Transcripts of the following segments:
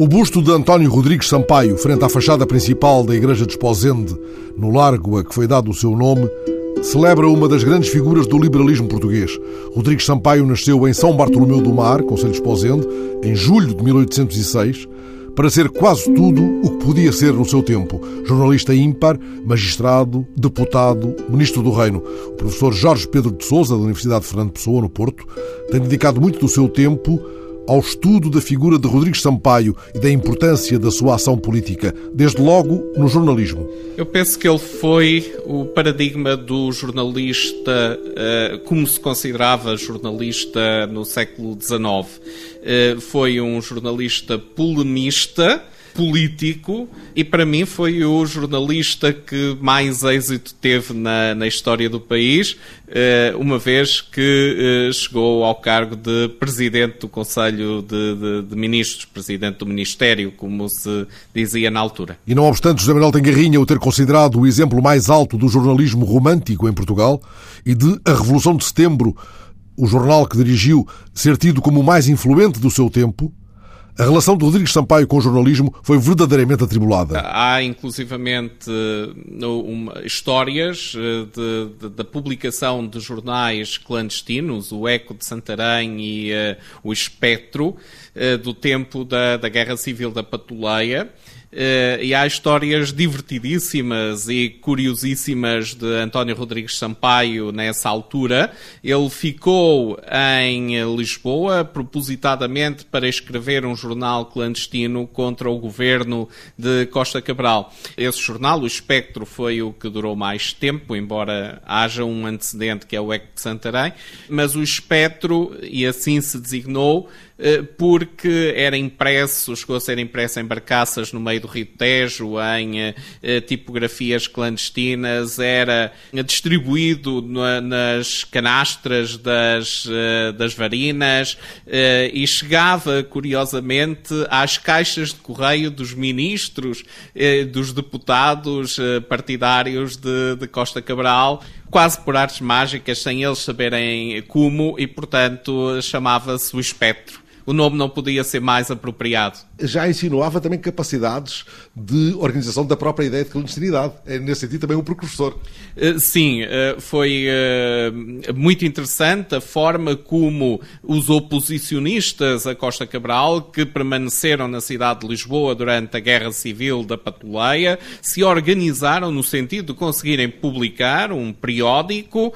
O busto de António Rodrigues Sampaio, frente à fachada principal da Igreja de Esposende, no largo a que foi dado o seu nome, celebra uma das grandes figuras do liberalismo português. Rodrigues Sampaio nasceu em São Bartolomeu do Mar, Conselho de Esposende, em julho de 1806, para ser quase tudo o que podia ser no seu tempo. Jornalista ímpar, magistrado, deputado, ministro do Reino. O professor Jorge Pedro de Sousa, da Universidade de Fernando Pessoa, no Porto, tem dedicado muito do seu tempo ao estudo da figura de Rodrigues Sampaio e da importância da sua ação política, desde logo no jornalismo. Eu penso que ele foi o paradigma do jornalista, eh, como se considerava jornalista no século XIX. Eh, foi um jornalista polemista político e para mim foi o jornalista que mais êxito teve na, na história do país, eh, uma vez que eh, chegou ao cargo de presidente do Conselho de, de, de, Ministros, presidente do Ministério, como se dizia na altura. E não obstante José Manuel Tengarrinha o ter considerado o exemplo mais alto do jornalismo romântico em Portugal e de A Revolução de Setembro, o jornal que dirigiu, ser tido como o mais influente do seu tempo, a relação de Rodrigues Sampaio com o jornalismo foi verdadeiramente atribulada. Há, inclusivamente, uma, histórias eh, da publicação de jornais clandestinos, o Eco de Santarém e uh, o Espectro, uh, do tempo da, da Guerra Civil da Patuleia, Uh, e há histórias divertidíssimas e curiosíssimas de António Rodrigues Sampaio nessa altura. Ele ficou em Lisboa propositadamente para escrever um jornal clandestino contra o governo de Costa Cabral. Esse jornal, o Espectro, foi o que durou mais tempo, embora haja um antecedente que é o Eco de Santarém, mas o Espectro, e assim se designou, porque era impresso, chegou a ser impresso em barcaças no meio do Rio Tejo, em eh, tipografias clandestinas, era distribuído nas canastras das, eh, das varinas e chegava, curiosamente, às caixas de correio dos ministros, dos deputados partidários de, de Costa Cabral, quase por artes mágicas, sem eles saberem como, e portanto chamava-se o espectro o nome não podia ser mais apropriado. Já insinuava também capacidades de organização da própria ideia de clandestinidade. É, nesse sentido, também um precursor. Eh, sim, eh, foi eh, muito interessante a forma como os oposicionistas a Costa Cabral, que permaneceram na cidade de Lisboa durante a Guerra Civil da Patuleia, se organizaram no sentido de conseguirem publicar um periódico,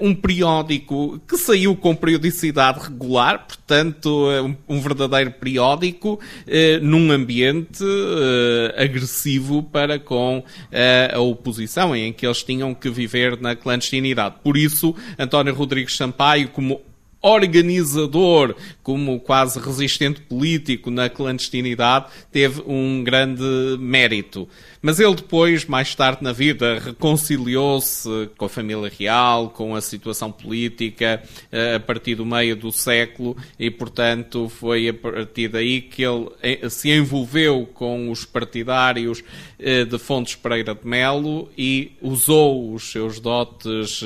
um periódico que saiu com periodicidade regular, portanto, um, um verdadeiro periódico eh, num ambiente eh, agressivo para com eh, a oposição, em que eles tinham que viver na clandestinidade. Por isso, António Rodrigues Sampaio, como organizador, como quase resistente político na clandestinidade, teve um grande mérito. Mas ele depois, mais tarde na vida, reconciliou-se com a família real, com a situação política, eh, a partir do meio do século, e, portanto, foi a partir daí que ele eh, se envolveu com os partidários eh, de Fontes Pereira de Melo e usou os seus dotes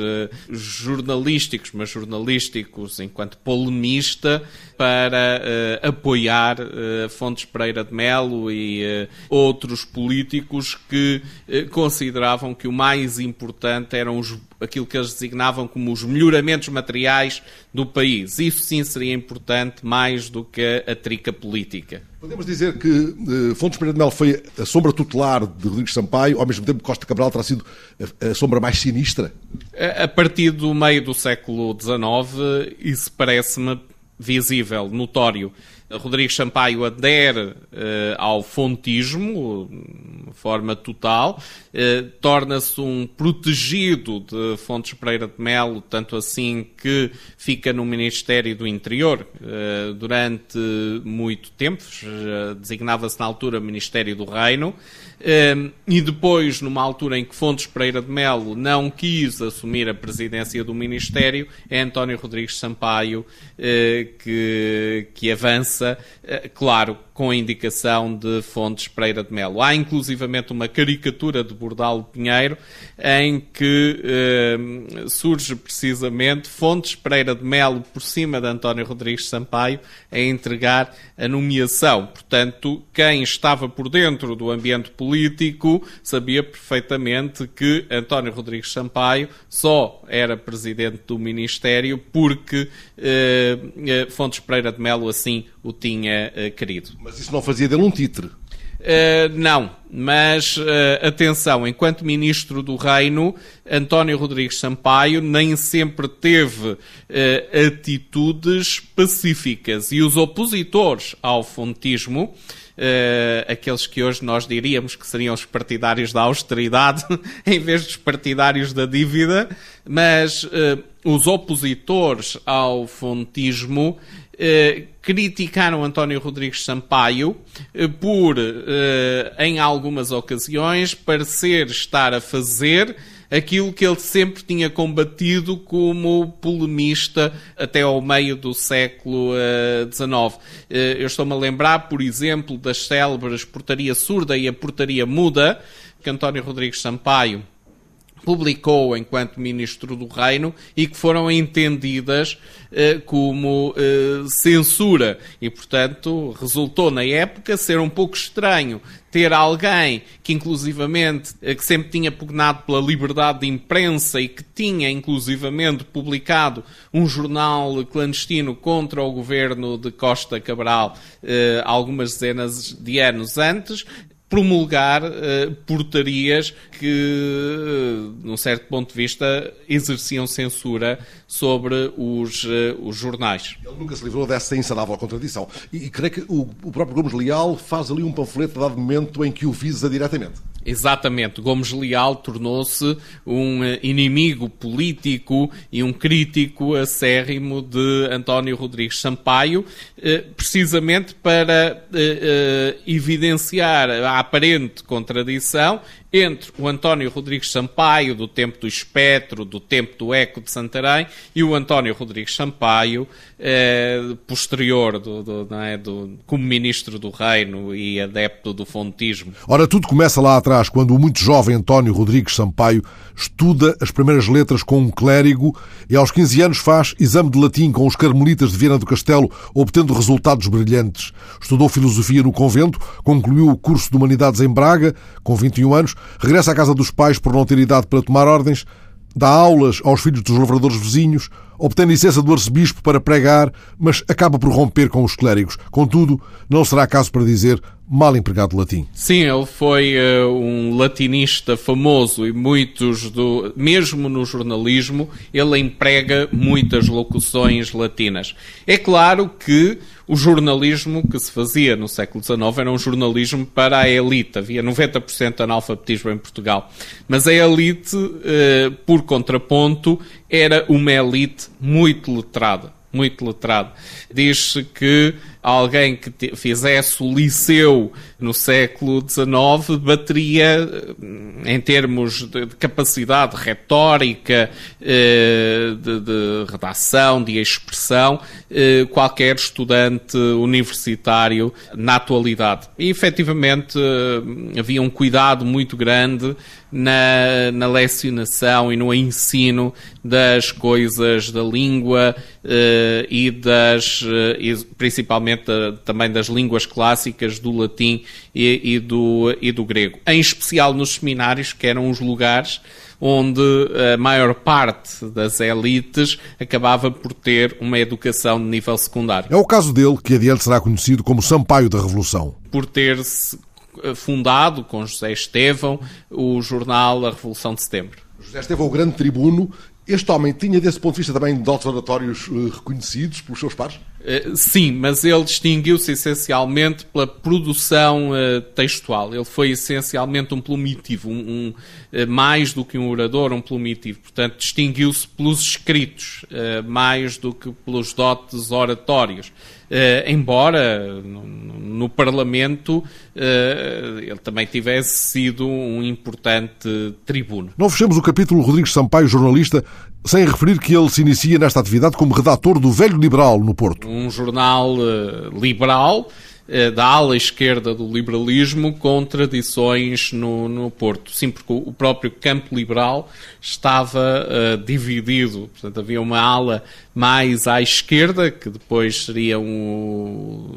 jornalísticos, mas jornalísticos enquanto polemista, para uh, apoiar uh, Fontes Pereira de Melo e uh, outros políticos que consideravam que o mais importante eram os, aquilo que eles designavam como os melhoramentos materiais do país. Isso sim seria importante mais do que a trica política. Podemos dizer que Fontes Pereira de Melo foi a sombra tutelar de Rodrigues Sampaio, ao mesmo tempo que Costa Cabral terá sido a, a sombra mais sinistra? A partir do meio do século XIX, isso parece-me visível, notório. Rodrigues Sampaio adere uh, ao fontismo, de forma total, uh, torna-se um protegido de Fontes Pereira de Melo, tanto assim que fica no Ministério do Interior uh, durante muito tempo, designava-se na altura Ministério do Reino, e depois, numa altura em que Fontes Pereira de Melo não quis assumir a presidência do Ministério, é António Rodrigues Sampaio eh, que, que avança, eh, claro, com a indicação de Fontes Pereira de Melo. Há inclusivamente uma caricatura de Bordalo Pinheiro em que eh, surge precisamente Fontes Pereira de Melo por cima de António Rodrigues Sampaio a entregar a nomeação. Portanto, quem estava por dentro do ambiente político sabia perfeitamente que António Rodrigues Sampaio só era presidente do Ministério porque eh, eh Fontes Pereira de Melo assim o tinha eh, querido. Mas isso não fazia dele um títere? Uh, não, mas uh, atenção, enquanto Ministro do Reino, António Rodrigues Sampaio nem sempre teve uh, atitudes pacíficas. E os opositores ao fontismo, aqueles que hoje nós diríamos que seriam os partidários da austeridade em vez dos partidários da dívida, mas os opositores ao fontismo eh, criticaram António Rodrigues Sampaio eh, por, eh, em algumas ocasiões, parecer estar a fazer aquilo que ele sempre tinha combatido como polemista até ao meio do século XIX. eu estou-me a lembrar, por exemplo, das célebres Portaria Surda e a Portaria Muda, que António Rodrigues Sampaio publicou enquanto ministro do Reino e que foram entendidas eh, como eh, censura. E, portanto, resultou na época ser um pouco estranho ter alguém que inclusivamente eh, que sempre tinha pugnado pela liberdade de imprensa e que tinha inclusivamente publicado um jornal clandestino contra o governo de Costa Cabral eh, algumas dezenas de anos antes promulgar uh, portarias que, uh, num certo ponto de vista, exerciam censura sobre os, uh, os jornais. Ele nunca se livrou dessa insanável contradição. E, e creio que o, o próprio Gomes Leal faz ali um panfleto dado momento em que o visa diretamente. Exatamente. Gomes Leal tornou-se um inimigo político e um crítico acérrimo de António Rodrigues Sampaio, precisamente para evidenciar a aparente contradição entre o António Rodrigues Sampaio, do tempo do Espectro, do tempo do Eco de Santarém, e o António Rodrigues Sampaio, eh, posterior do, do, é, do, como Ministro do Reino e adepto do fontismo. Ora, tudo começa lá atrás, quando o muito jovem António Rodrigues Sampaio estuda as primeiras letras com um clérigo e aos 15 anos faz exame de latim com os carmelitas de Viana do Castelo, obtendo resultados brilhantes. Estudou filosofia no convento, concluiu o curso de Humanidades em Braga, com 21 anos, regressa à casa dos pais por não ter idade para tomar ordens, dá aulas aos filhos dos lavradores vizinhos, obtém licença do arcebispo para pregar, mas acaba por romper com os clérigos. Contudo, não será caso para dizer mal empregado latim. Sim, ele foi uh, um latinista famoso e muitos do mesmo no jornalismo, ele emprega muitas locuções latinas. É claro que o jornalismo que se fazia no século XIX era um jornalismo para a elite. Havia 90% de analfabetismo em Portugal. Mas a elite, uh, por contraponto, era uma elite muito letrada muito letrado. Diz-se que alguém que fizesse o liceu no século XIX bateria, em termos de, capacidade retórica, eh, de, de redação, de expressão, eh, qualquer estudante universitário na atualidade. E efetivamente eh, havia um cuidado muito grande na, na lecionação e no ensino das coisas da língua e das, e principalmente também das línguas clássicas, do latim e, e, do, e do grego. Em especial nos seminários, que eram os lugares onde a maior parte das elites acabava por ter uma educação de nível secundário. É o caso dele que adiante será conhecido como Sampaio da Revolução. Por ter-se fundado com José Estevão o jornal A Revolução de Setembro. José Estevão, o grande tribuno, Este homem tinha, desse ponto de vista, também dotes oratórios uh, reconhecidos pelos seus pares? Uh, sim, mas ele distinguiu-se essencialmente pela produção uh, textual. Ele foi essencialmente um plumitivo, um, um mais do que um orador, um plumitivo. Portanto, distinguiu-se pelos escritos, mais do que pelos dotes oratórios. Uh, embora no, no Parlamento uh, ele também tivesse sido um importante tribuno. Não fechemos o capítulo Rodrigues Sampaio, jornalista, sem referir que ele se inicia nesta atividade como redator do Velho Liberal no Porto. Um jornal uh, liberal eh, da ala esquerda do liberalismo com tradições no, no Porto. Sim, porque o próprio campo liberal estava uh, dividido. Portanto, havia uma ala mais à esquerda, que depois seriam,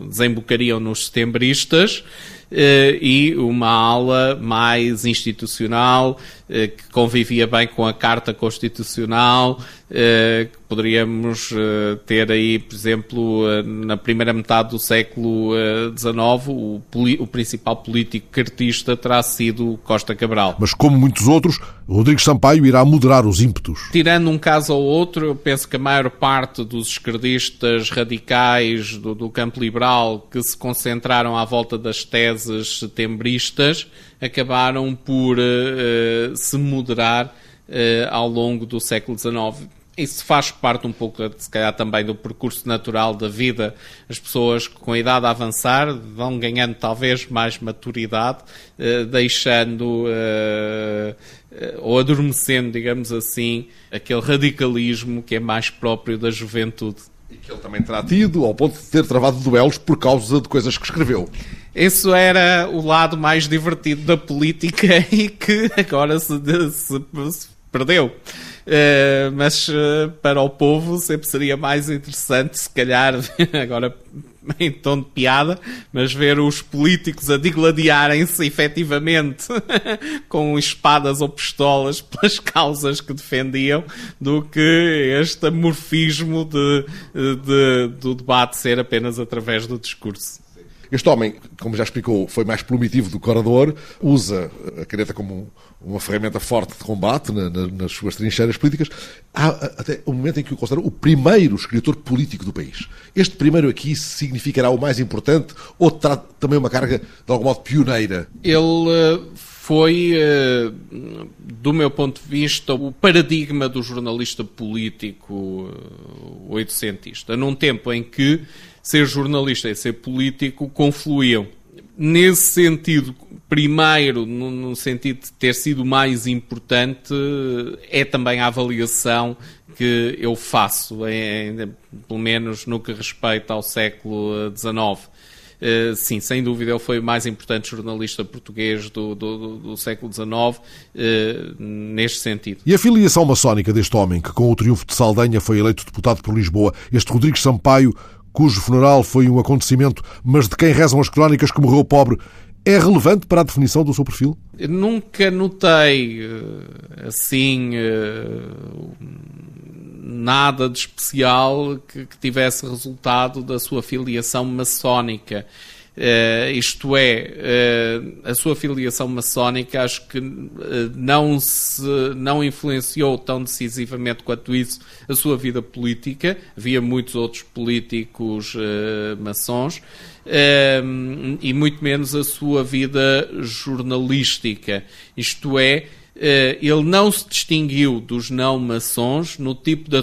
desembocariam nos setembristas, e uma ala mais institucional, que convivia bem com a Carta Constitucional, que poderíamos uh, ter aí, por exemplo, na primeira metade do século XIX, o, o, principal político cartista terá sido Costa Cabral. Mas como muitos outros, Rodrigues Sampaio irá moderar os ímpetos. Tirando um caso ou outro, eu penso que a maior parte dos esquerdistas radicais do, do campo liberal que se concentraram à volta das teses setembristas acabaram por uh, se moderar ao longo do século XIX isso faz parte um pouco, se calhar, também do percurso natural da vida. As pessoas com a idade a avançar vão ganhando talvez mais maturidade, eh, deixando eh, eh, ou adormecendo, digamos assim, aquele radicalismo que é mais próprio da juventude. E que ele também terá tido, ao ponto de ter travado duelos por causa de coisas que escreveu. Isso era o lado mais divertido da política e que agora se, se, se perdeu. Uh, mas uh, para o povo sempre seria mais interessante, se calhar, agora em tom de piada, mas ver os políticos a digladiarem-se efetivamente com espadas ou pistolas pelas causas que defendiam, do que este amorfismo de, de, do debate ser apenas através do discurso. Este homem, como já explicou, foi mais plumitivo do que orador, usa a caneta como uma ferramenta forte de combate na, na, nas suas trincheiras políticas. Há até o momento em que o considera o primeiro escritor político do país. Este primeiro aqui significará o mais importante ou terá também uma carga, de algum modo, pioneira? Ele eh, foi, eh, do meu ponto de vista, o paradigma do jornalista político eh, oitocentista, num tempo em que ser jornalista e ser político confluíam. Nesse sentido, primeiro, no, no, sentido de ter sido mais importante, é também a avaliação que eu faço, em, pelo menos no que respeita ao século XIX. Uh, sim, sem dúvida, ele foi o mais importante jornalista português do, do, do século XIX, uh, neste sentido. E a filiação maçónica deste homem, que com o triunfo de Saldanha foi eleito deputado por Lisboa, este Rodrigues Sampaio, cujo funeral foi um acontecimento, mas de quem rezam as crónicas que morreu pobre, é relevante para a definição do seu perfil? Eu nunca notei assim nada de especial que, tivesse resultado da sua filiação maçónica. Uh, isto é, uh, a sua filiação maçónica acho que uh, não, se, não influenciou tão decisivamente quanto isso a sua vida política. Havia muitos outros políticos maçons. e muito menos a sua vida jornalística. Isto é, ele não se distinguiu dos não-maçons no tipo de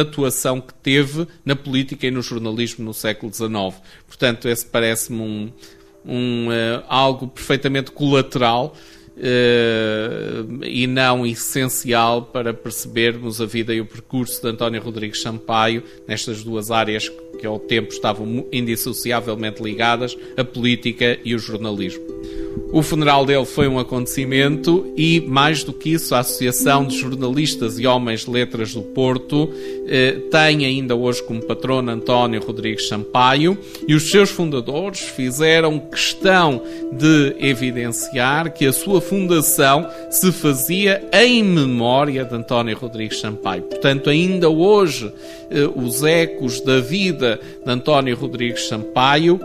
atuação que teve na política e no jornalismo no século XIX. Portanto, esse parece-me um, um, uh, algo perfeitamente colateral uh, e não essencial para percebermos a vida e o percurso de António Rodrigues Sampaio nestas duas áreas que ao tempo estavam indissociavelmente ligadas, a política e o jornalismo. O funeral dele foi um acontecimento e, mais do que isso, a Associação de Jornalistas e Homens de Letras do Porto eh, tem ainda hoje como patrono António Rodrigues Sampaio e os seus fundadores fizeram questão de evidenciar que a sua fundação se fazia em memória de António Rodrigues Sampaio. Portanto, ainda hoje, eh, os ecos da vida de António Rodrigues Sampaio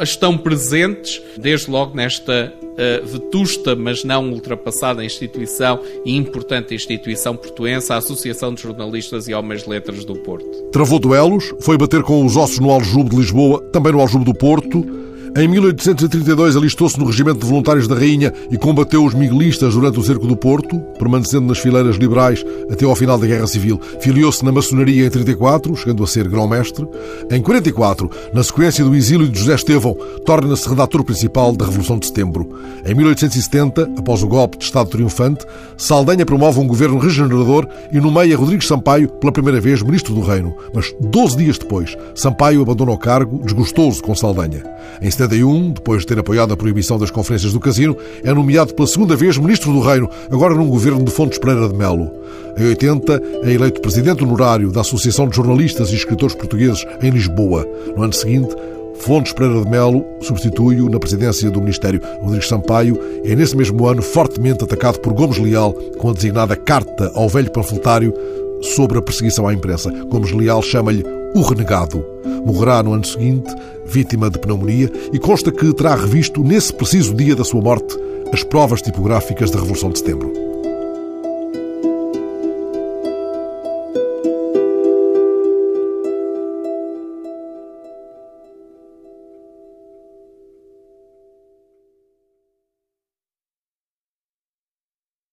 estão presentes, desde logo nesta uh, vetusta, mas não ultrapassada instituição e importante instituição portuense, a Associação de Jornalistas e Homens de Letras do Porto. Travou duelos, foi bater com os ossos no Aljube de Lisboa, também no Aljube do Porto, em 1832 alistou-se no Regimento de Voluntários da Rainha e combateu os miguelistas durante o cerco do Porto, permanecendo nas fileiras liberais até ao final da Guerra Civil. Filiou-se na maçonaria em 34, chegando a ser grão-mestre. Em 44, na sequência do exílio de José Estevão, torna-se redator principal da Revolução de Setembro. Em 1870, após o golpe de Estado triunfante, Saldanha promove um governo regenerador e nomeia Rodrigues Sampaio pela primeira vez ministro do Reino. Mas 12 dias depois, Sampaio abandona o cargo, desgostoso com Saldanha. Em 71, depois de ter apoiado a proibição das conferências do casino, é nomeado pela segunda vez Ministro do Reino, agora num governo de Fontes Pereira de Melo. Em 80, é eleito Presidente Honorário da Associação de Jornalistas e Escritores Portugueses em Lisboa. No ano seguinte, Fontes Pereira de Melo substitui-o na presidência do Ministério. Rodrigues Sampaio é, nesse mesmo ano, fortemente atacado por Gomes Leal com a designada Carta ao Velho Panfletário sobre a perseguição à imprensa. Gomes Leal chama-lhe o renegado. Morrerá no ano seguinte, vítima de pneumonia, e consta que terá revisto, nesse preciso dia da sua morte, as provas tipográficas da Revolução de Setembro.